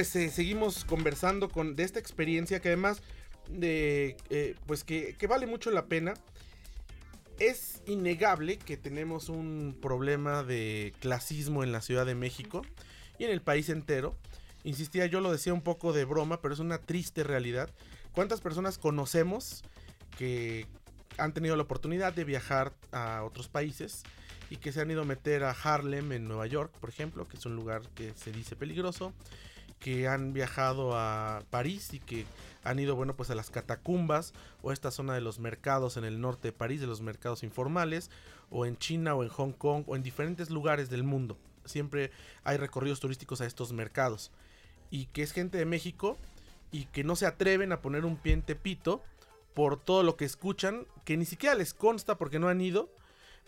pues eh, seguimos conversando con, de esta experiencia que además de, eh, pues que, que vale mucho la pena. Es innegable que tenemos un problema de clasismo en la Ciudad de México y en el país entero. Insistía, yo lo decía un poco de broma, pero es una triste realidad. ¿Cuántas personas conocemos que han tenido la oportunidad de viajar a otros países y que se han ido a meter a Harlem en Nueva York, por ejemplo, que es un lugar que se dice peligroso, que han viajado a París y que han ido, bueno, pues a las catacumbas o esta zona de los mercados en el norte de París, de los mercados informales, o en China o en Hong Kong o en diferentes lugares del mundo. Siempre hay recorridos turísticos a estos mercados. Y que es gente de México y que no se atreven a poner un pie en Tepito por todo lo que escuchan, que ni siquiera les consta porque no han ido,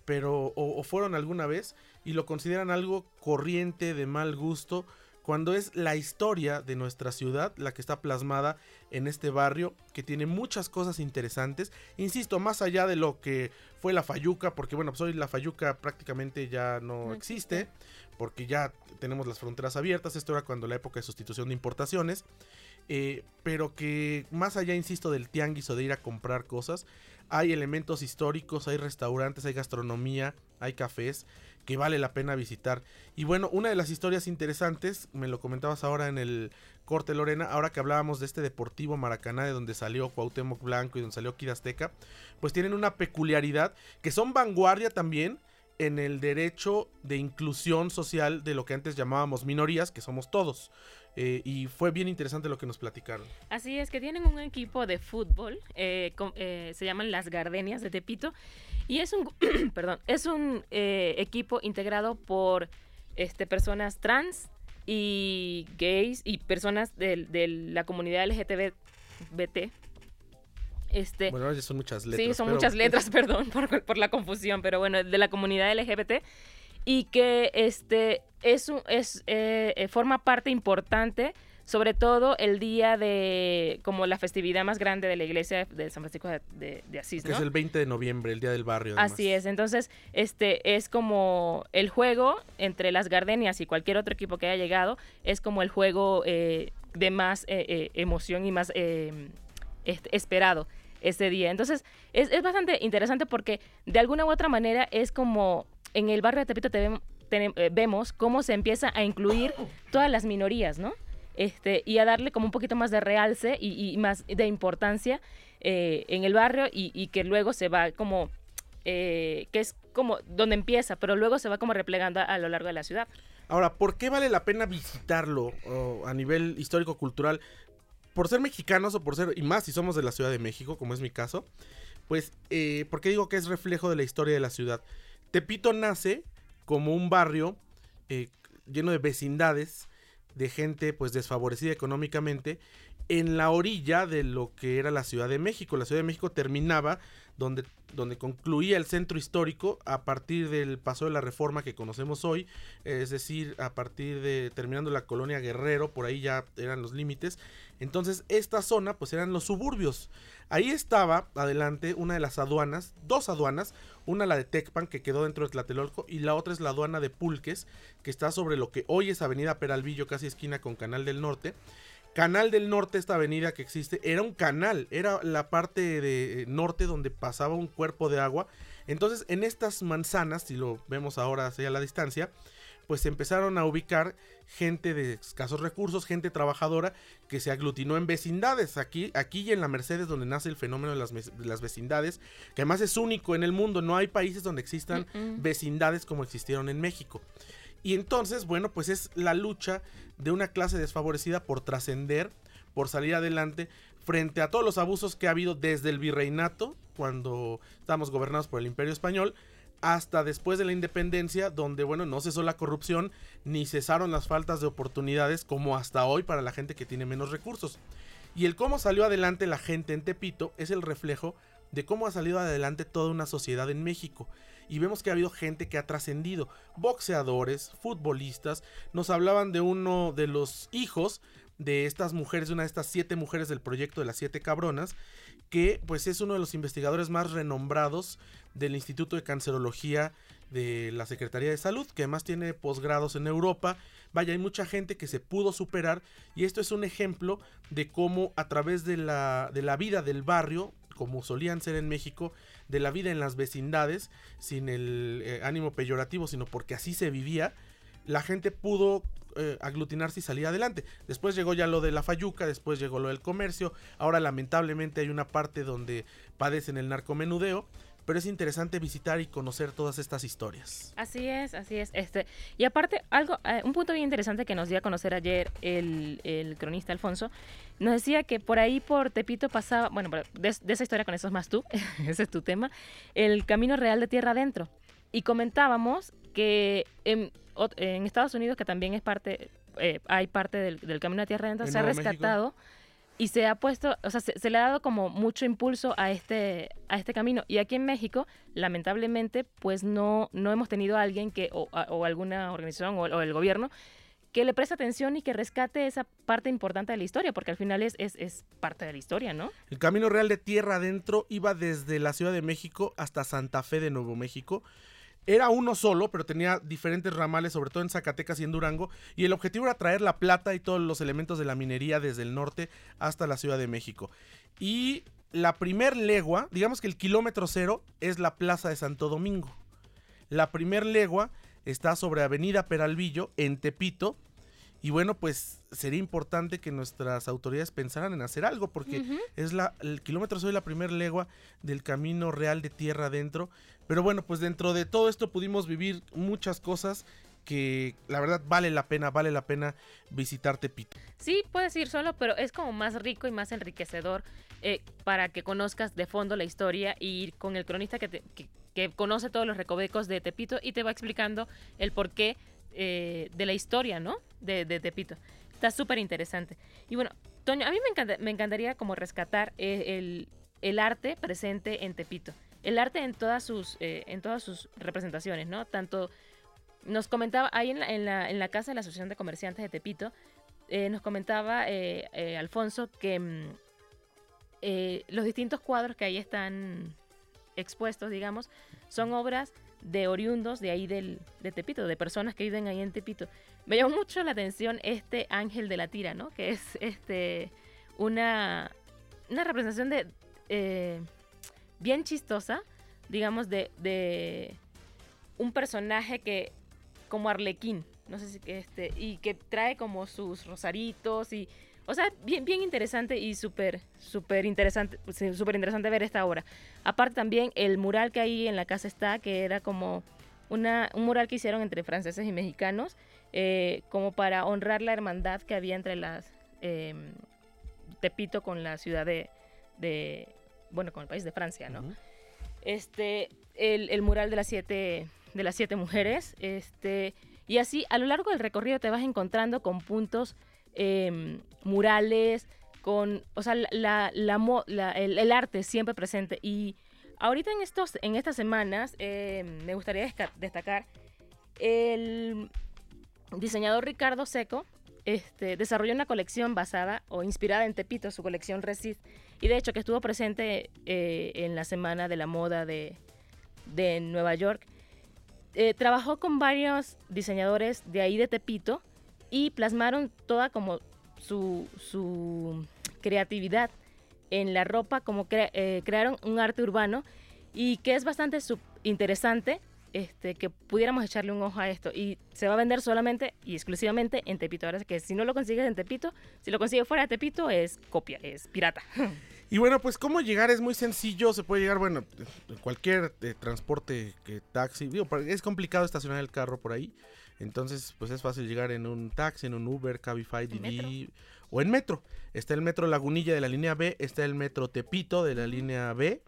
pero o, fueron alguna vez y lo consideran algo corriente de mal gusto cuando es la historia de nuestra ciudad la que está plasmada en este barrio que tiene muchas cosas interesantes. Insisto, más allá de lo que fue la Fayuca, porque bueno, pues hoy la Fayuca prácticamente ya no, existe, porque ya tenemos las fronteras abiertas, esto era cuando la época de sustitución de importaciones. Eh, pero que más allá, insisto, del tianguis o de ir a comprar cosas, hay elementos históricos, hay restaurantes, hay gastronomía, hay cafés que vale la pena visitar. Y bueno, una de las historias interesantes, me lo comentabas ahora en el corte Lorena, ahora que hablábamos de este Deportivo Maracaná, de donde salió Cuauhtémoc Blanco y donde salió Kid Azteca, pues tienen una peculiaridad, que son vanguardia también, en el derecho de inclusión social de lo que antes llamábamos minorías, que somos todos. Eh, y fue bien interesante lo que nos platicaron. Así es, que tienen un equipo de fútbol, eh, eh, se llaman las Gardenias de Tepito, y es un, perdón, es un equipo integrado por este, personas trans y gays y personas de, de la comunidad LGTBT, este, bueno, son muchas letras. Sí, son muchas letras, perdón por, por, la confusión, pero bueno, de la comunidad LGBT y que este es, es eh, eh, forma parte importante sobre todo el día de como la festividad más grande de la iglesia de San Francisco de, Asís. Que es el 20 de noviembre, el día del barrio. Así es, entonces este es como el juego entre las Gardenias y cualquier otro equipo que haya llegado, es como el juego eh, de más emoción y más esperado ese día. Entonces, es, es, bastante interesante porque de alguna u otra manera es como en el barrio de Tepito eh, vemos cómo se empieza a incluir todas las minorías, ¿no? Este, y a darle como un poquito más de realce y, más de importancia eh, en el barrio y, que luego se va como, eh, que es como donde empieza, pero luego se va como replegando a, lo largo de la ciudad. Ahora, ¿por qué vale la pena visitarlo a nivel histórico-cultural? Por ser mexicanos o por ser, y más si somos de la Ciudad de México, como es mi caso, pues, eh, ¿por qué digo que es reflejo de la historia de la ciudad? Tepito nace como un barrio eh, lleno de vecindades, de gente pues desfavorecida económicamente, en la orilla de lo que era la Ciudad de México. La Ciudad de México terminaba donde, donde concluía el centro histórico a partir del paso de la reforma que conocemos hoy, es decir, a partir de terminando la colonia Guerrero, por ahí ya eran los límites. Entonces, esta zona pues eran los suburbios. Ahí estaba adelante una de las aduanas, dos aduanas, una la de Tecpan que quedó dentro de Tlatelolco y la otra es la aduana de Pulques que está sobre lo que hoy es Avenida Peralvillo, casi esquina con Canal del Norte. Canal del Norte, esta avenida que existe, era un canal, era la parte de eh, norte donde pasaba un cuerpo de agua. Entonces, en estas manzanas, si lo vemos ahora hacia la distancia, pues se empezaron a ubicar gente de escasos recursos, gente trabajadora que se aglutinó en vecindades, aquí, aquí y en la Mercedes donde nace el fenómeno de las, las vecindades, que además es único en el mundo, no hay países donde existan vecindades como existieron en México. Y entonces, bueno, pues es la lucha de una clase desfavorecida por trascender, por salir adelante frente a todos los abusos que ha habido desde el virreinato, cuando estábamos gobernados por el imperio español, hasta después de la independencia, donde, bueno, no cesó la corrupción ni cesaron las faltas de oportunidades como hasta hoy para la gente que tiene menos recursos. Y el cómo salió adelante la gente en Tepito es el reflejo de cómo ha salido adelante toda una sociedad en México y vemos que ha habido gente que ha trascendido, boxeadores, futbolistas, nos hablaban de uno de los hijos de estas mujeres, de una de estas siete mujeres del proyecto de las siete cabronas, que pues es uno de los investigadores más renombrados del Instituto de Cancerología de la Secretaría de Salud, que además tiene posgrados en Europa. Vaya, hay mucha gente que se pudo superar y esto es un ejemplo de cómo a través de la, de la vida del barrio, como solían ser en México, de la vida en las vecindades, sin el eh, ánimo peyorativo, sino porque así se vivía, la gente pudo eh, aglutinarse y salir adelante. Después llegó ya lo de la fayuca, después llegó lo del comercio, ahora lamentablemente hay una parte donde padecen el narcomenudeo, pero es interesante visitar y conocer todas estas historias. Así es, así es. Este, y aparte, algo, eh, un punto bien interesante que nos dio a conocer ayer el, el cronista Alfonso, nos decía que por ahí por Tepito pasaba, bueno, de, esa historia con eso es más tú, ese es tu tema, el camino real de tierra adentro. Y comentábamos que en, en Estados Unidos, que también es parte, eh, hay parte del, del, camino de tierra adentro, se ha rescatado y se ha puesto, o sea, se, le ha dado como mucho impulso a este, a este camino. Y aquí en México, lamentablemente, pues no, no hemos tenido a alguien que, o, alguna organización o, el gobierno que le preste atención y que rescate esa parte importante de la historia, porque al final es, es, es, parte de la historia, ¿no? El Camino Real de Tierra Adentro iba desde la Ciudad de México hasta Santa Fe de Nuevo México era uno solo, pero tenía diferentes ramales, sobre todo en Zacatecas y en Durango, y el objetivo era traer la plata y todos los elementos de la minería desde el norte hasta la Ciudad de México. Y la primer legua, digamos que el kilómetro cero es la Plaza de Santo Domingo. La primer legua está sobre Avenida Peralvillo, en Tepito, y bueno, pues sería importante que nuestras autoridades pensaran en hacer algo, porque es la, el kilómetro soy la primera legua del camino real de tierra adentro. Pero bueno, pues dentro de todo esto pudimos vivir muchas cosas que la verdad vale la pena, vale la pena visitar Tepito. Sí, puedes ir solo, pero es como más rico y más enriquecedor eh, para que conozcas de fondo la historia y ir con el cronista que, que conoce todos los recovecos de Tepito y te va explicando el porqué eh, de la historia, ¿no? De, Tepito. Está súper interesante. Y bueno, Toño, a mí me, me encantaría como rescatar el, arte presente en Tepito. El arte en todas sus, eh, en todas sus representaciones, ¿no? Tanto nos comentaba ahí en la, en la, en la casa de la Asociación de Comerciantes de Tepito, eh, nos comentaba Alfonso que mm, los distintos cuadros que ahí están expuestos, digamos, son obras de oriundos de ahí del, de Tepito, de personas que viven ahí en Tepito. Me llamó mucho la atención este ángel de la tira, ¿no? Que es este una, una representación de eh, bien chistosa, digamos, de, de un personaje que como Arlequín, no sé si este, y que trae como sus rosaritos y o sea, bien, bien interesante y súper, súper interesante, súper interesante ver esta obra. Aparte también el mural que ahí en la casa está, que era como una, un mural que hicieron entre franceses y mexicanos, eh, como para honrar la hermandad que había entre las em, Tepito con la ciudad de, de, bueno, con el país de Francia, ¿no? Este, el, el, mural de las siete, de las siete mujeres, este, y así a lo largo del recorrido te vas encontrando con puntos Em, murales, con, o sea, la, la, el, arte siempre presente. Y ahorita en, estos, en estas semanas em, me gustaría destacar el diseñador Ricardo Seco. Este, desarrolló una colección basada o inspirada en Tepito, su colección Resist, y de hecho que estuvo presente eh, en la Semana de la Moda de, de Nueva York. Eh, trabajó con varios diseñadores de ahí de Tepito y plasmaron toda como su, su creatividad en la ropa, como eh, crearon un arte urbano y que es bastante interesante este, que pudiéramos echarle un ojo a esto. Y se va a vender solamente y exclusivamente en Tepito. Ahora que si no lo consigues en Tepito, si lo consigues fuera de Tepito, es copia, es pirata. Y bueno, pues cómo llegar es muy sencillo. Se puede llegar, bueno, en cualquier eh, transporte, que taxi. Digo, es complicado estacionar el carro por ahí. Entonces, pues es fácil llegar en un taxi, en un Uber, Cabify, Didi o en metro. Está el metro Lagunilla de la línea B, está el metro Tepito de la línea B,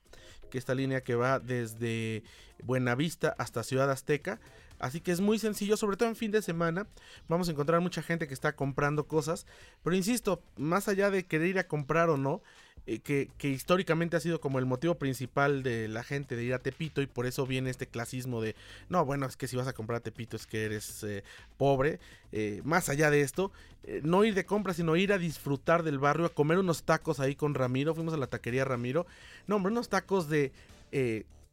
que esta línea que va desde Buenavista hasta Ciudad Azteca. Así que es muy sencillo, sobre todo en fin de semana. Vamos a encontrar mucha gente que está comprando cosas. Pero insisto, más allá de querer ir a comprar o no, eh, que, que, históricamente ha sido como el motivo principal de la gente de ir a Tepito y por eso viene este clasismo de, no, bueno, es que si vas a comprar a Tepito es que eres eh, pobre. Eh, más allá de esto, no ir de compra, sino ir a disfrutar del barrio, a comer unos tacos ahí con Ramiro. Fuimos a la taquería Ramiro. No, hombre, unos tacos de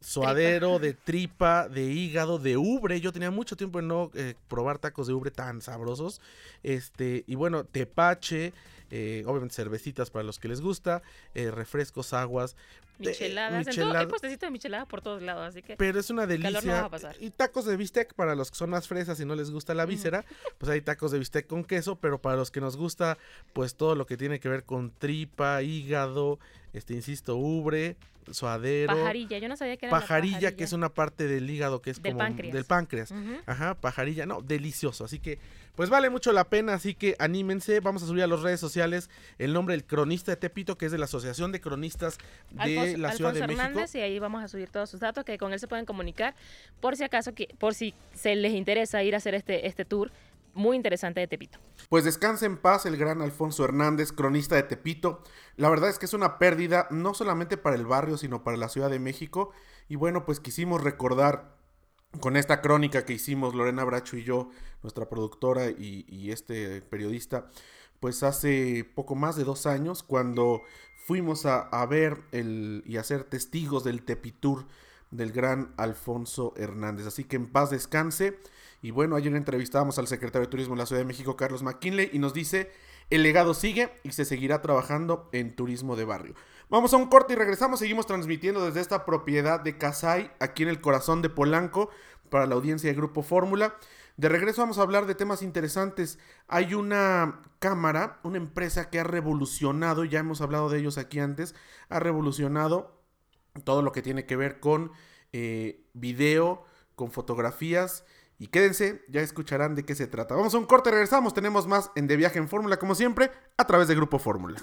suadero, de tripa, de hígado, de ubre. Yo tenía mucho tiempo en no probar tacos de ubre tan sabrosos. Este, y bueno, tepache, eh, obviamente cervecitas para los que les gusta, eh, refrescos, aguas. Micheladas, michelada. hay puestecito de michelada por todos lados, así que... Pero es una delicia. Y tacos de bistec para los que son más fresas y no les gusta la víscera, pues hay tacos de bistec con queso, pero para los que nos gusta, pues todo lo que tiene que ver con tripa, hígado, este, insisto, ubre, suadero. Pajarilla, yo no sabía que era pajarilla, que es una parte del hígado que es como del páncreas. Ajá, pajarilla, no, delicioso. Así que, pues vale mucho la pena, así que anímense. Vamos a subir a las redes sociales el nombre del cronista de Tepito, que es de la Asociación de Cronistas de la Ciudad de Hernández, Y ahí vamos a subir todos sus datos, que con él se pueden comunicar por si acaso, que, por si se les interesa ir a hacer este, este tour muy interesante de Tepito. Pues descanse en paz el gran Alfonso Hernández, cronista de Tepito. La verdad es que es una pérdida no solamente para el barrio, sino para la Ciudad de México. Y bueno, pues quisimos recordar con esta crónica que hicimos Lorena Bracho y yo, nuestra productora y, este periodista, pues hace poco más de dos años, cuando fuimos a, ver el, y a ser testigos del Tepitur del gran Alfonso Hernández. Así que en paz descanse. Y bueno, ayer entrevistábamos al secretario de Turismo de la Ciudad de México, Carlos McKinley, y nos dice, el legado sigue y se seguirá trabajando en turismo de barrio. Vamos a un corte y regresamos, seguimos transmitiendo desde esta propiedad de Casay, aquí en el corazón de Polanco, para la audiencia de Grupo Fórmula. De regreso vamos a hablar de temas interesantes. Hay una cámara, una empresa que ha revolucionado, ya hemos hablado de ellos aquí antes, ha revolucionado todo lo que tiene que ver con eh, video, con fotografías y quédense, ya escucharán de qué se trata. Vamos a un corte, regresamos. Tenemos más en De Viaje en Fórmula, como siempre, a través de Grupo Fórmula.